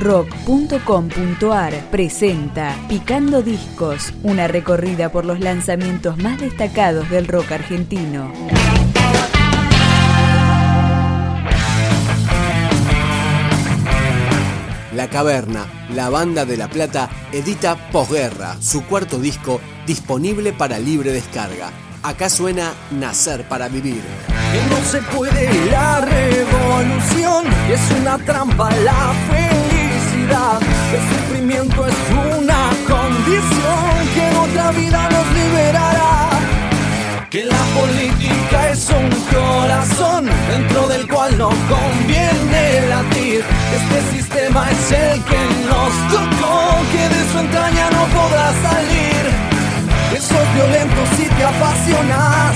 rock.com.ar presenta Picando Discos, una recorrida por los lanzamientos más destacados del rock argentino. La Caverna, la banda de La Plata, edita Posguerra, su cuarto disco disponible para libre descarga. Acá suena Nacer para Vivir. No se puede la revolución, es una trampa la El sufrimiento es una condición que en otra vida nos liberará. Que la política es un corazón dentro del cual no conviene latir. Este sistema es el que nos tocó, que de su entraña no podrá salir. Que sos violento si te apasionas,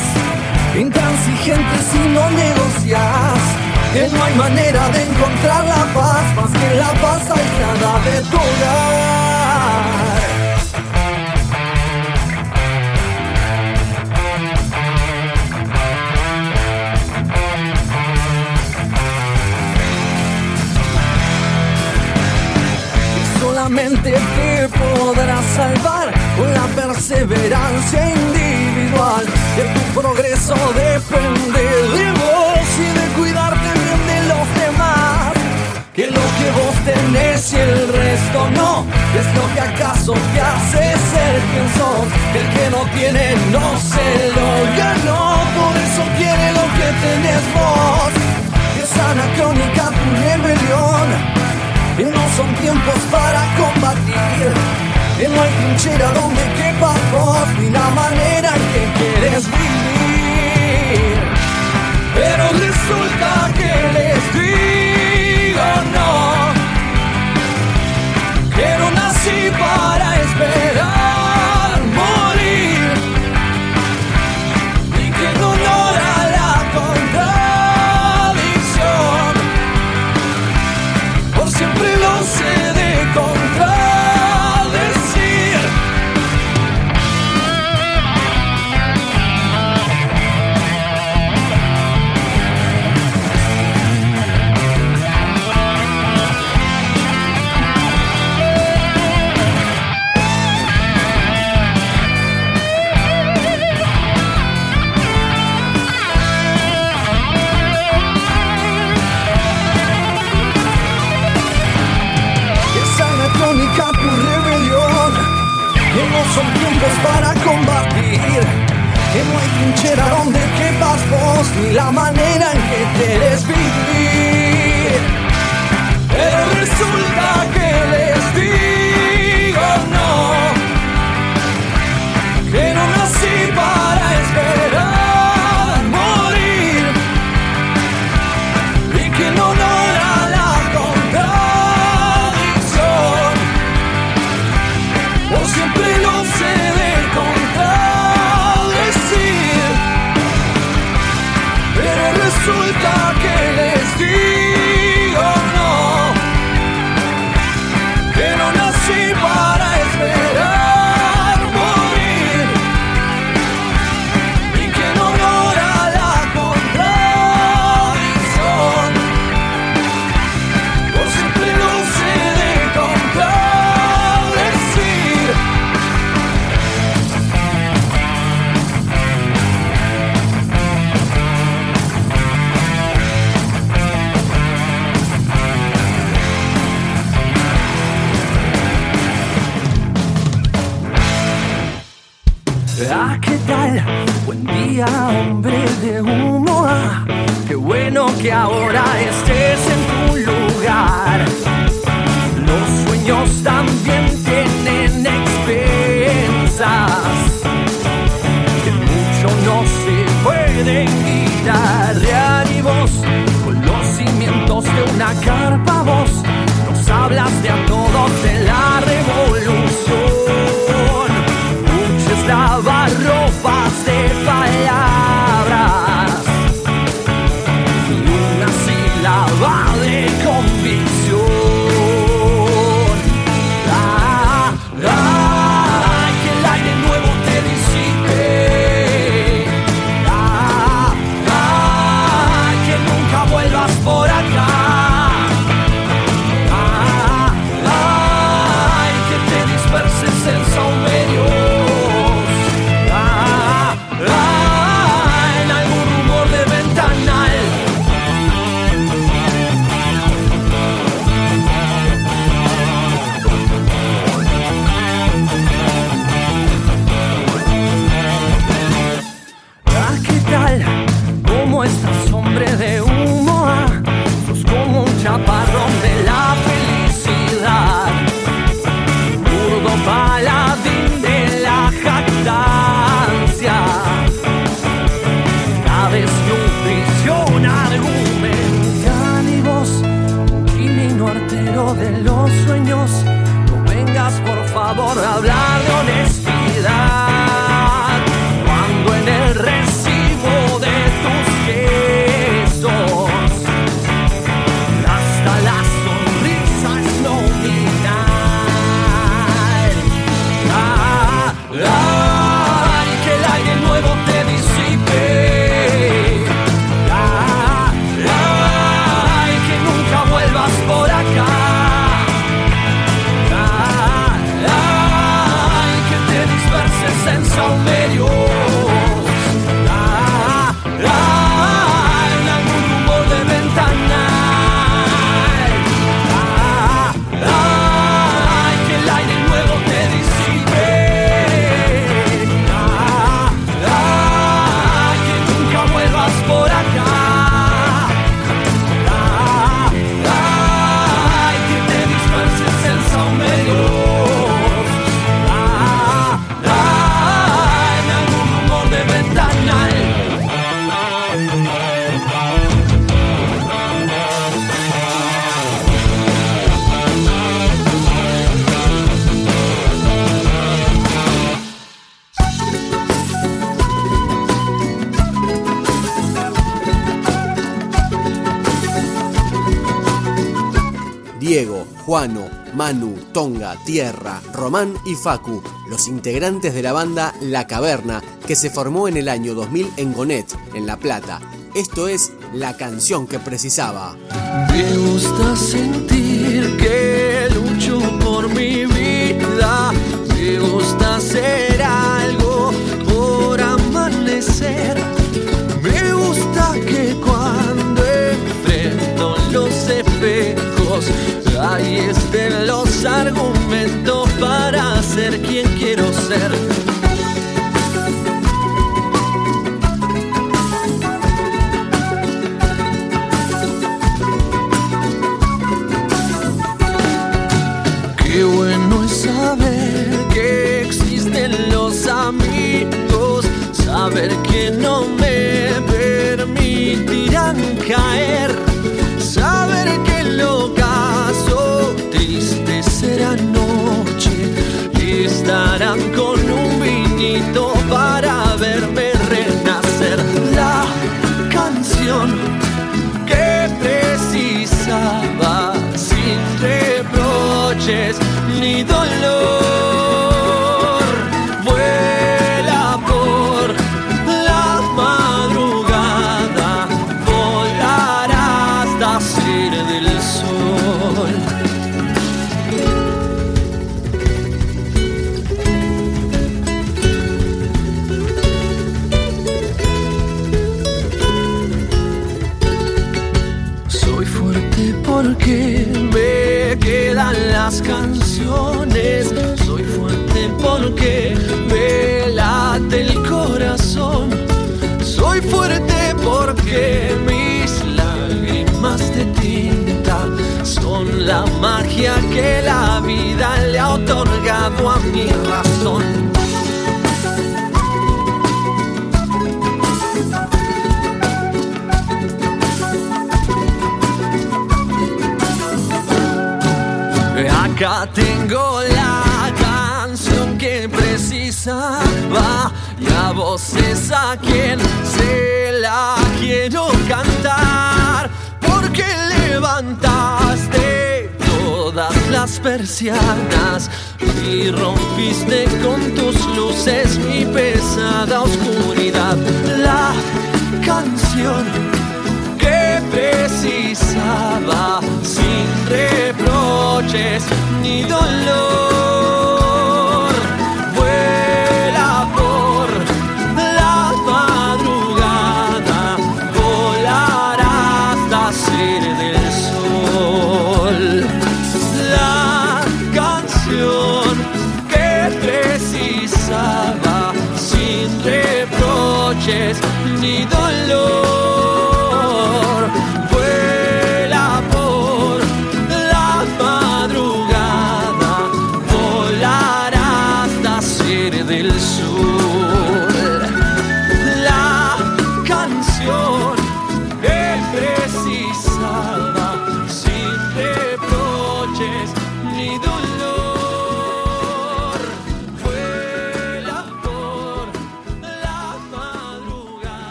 intransigente si no negocias. Que no hay manera de encontrar la paz más que la paz aislada de tu hogar. solamente te podrás salvar con la perseverancia individual. De tu progreso depende no, es lo que acaso te hace ser quien sos. El que no tiene no se lo ganó, por eso quiere lo que tenés vos. Es anacrónica tu rebelión. Y no son tiempos para trinchera donde quepas vos, ni la manera Ah, ¿qué tal? Buen día, hombre de humo. Qué bueno que ahora estés en tu lugar. Los sueños también tienen expensas que mucho no se pueden quitar. De con los cimientos de una carpa, vos Diego, Juano, Manu, Tonga, Tierra, Román y Facu, los integrantes de la banda La Caverna, que se formó en el año 2000 en Gonet, en La Plata. Esto es la canción que precisaba. Me gusta sentir que lucho por mi vida. Me gusta hacer reproches ni dolor. Magia que la vida le ha otorgado a mi razón. Acá tengo la canción que precisaba y a vos es a quien se la quiero cantar porque levantaste todas las persianas y rompiste con tus luces mi pesada oscuridad. La canción que precisaba sin reproches ni dolor.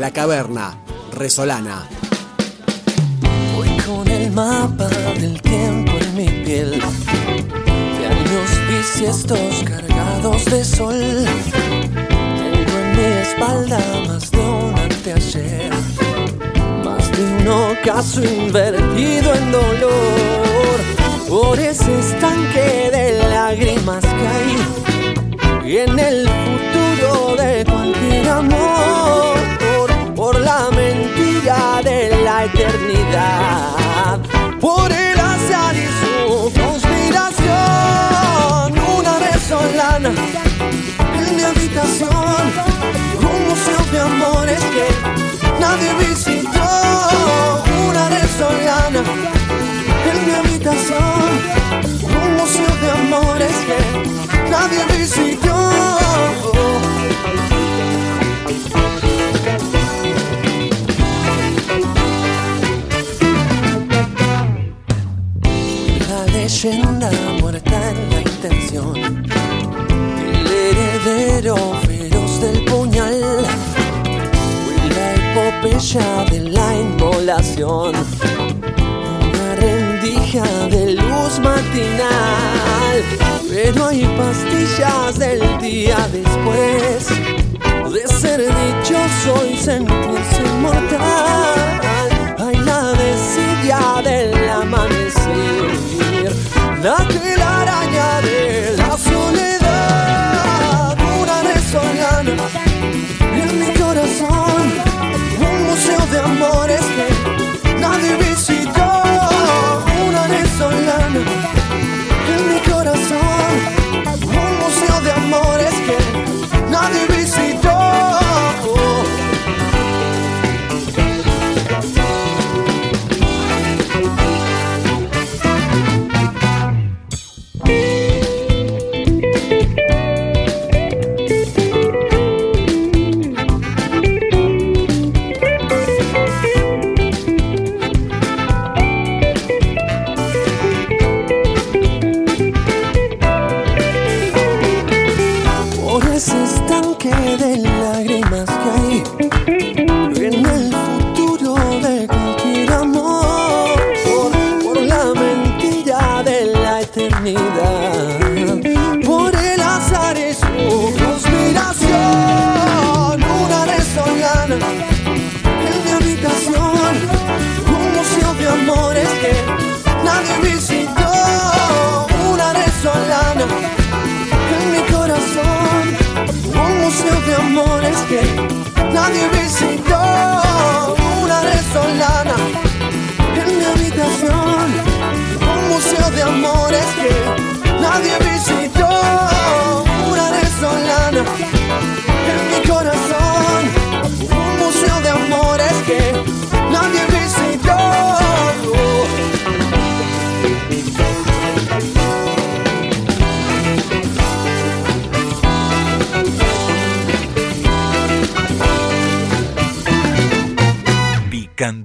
La Caverna, Resolana. Voy con el mapa del tiempo en mi piel. De años bisiestos cargados de sol. Tengo en mi espalda más de un anteayer. Más de un ocaso invertido en dolor. Por ese estanque de lágrimas hay. Y en el futuro de cualquier amor. Eternidad. Por el azar y su conspiración. Una resolana en mi habitación. Un museo de amores que nadie visitó. Una resolana en mi habitación. Un museo de amores Pero hay pastillas del día después. De ser dichoso y sentirse inmortal. Hay la desidia del amanecer. La telaraña nadie visitó una resolana en mi habitación un museo de amores que nadie visitó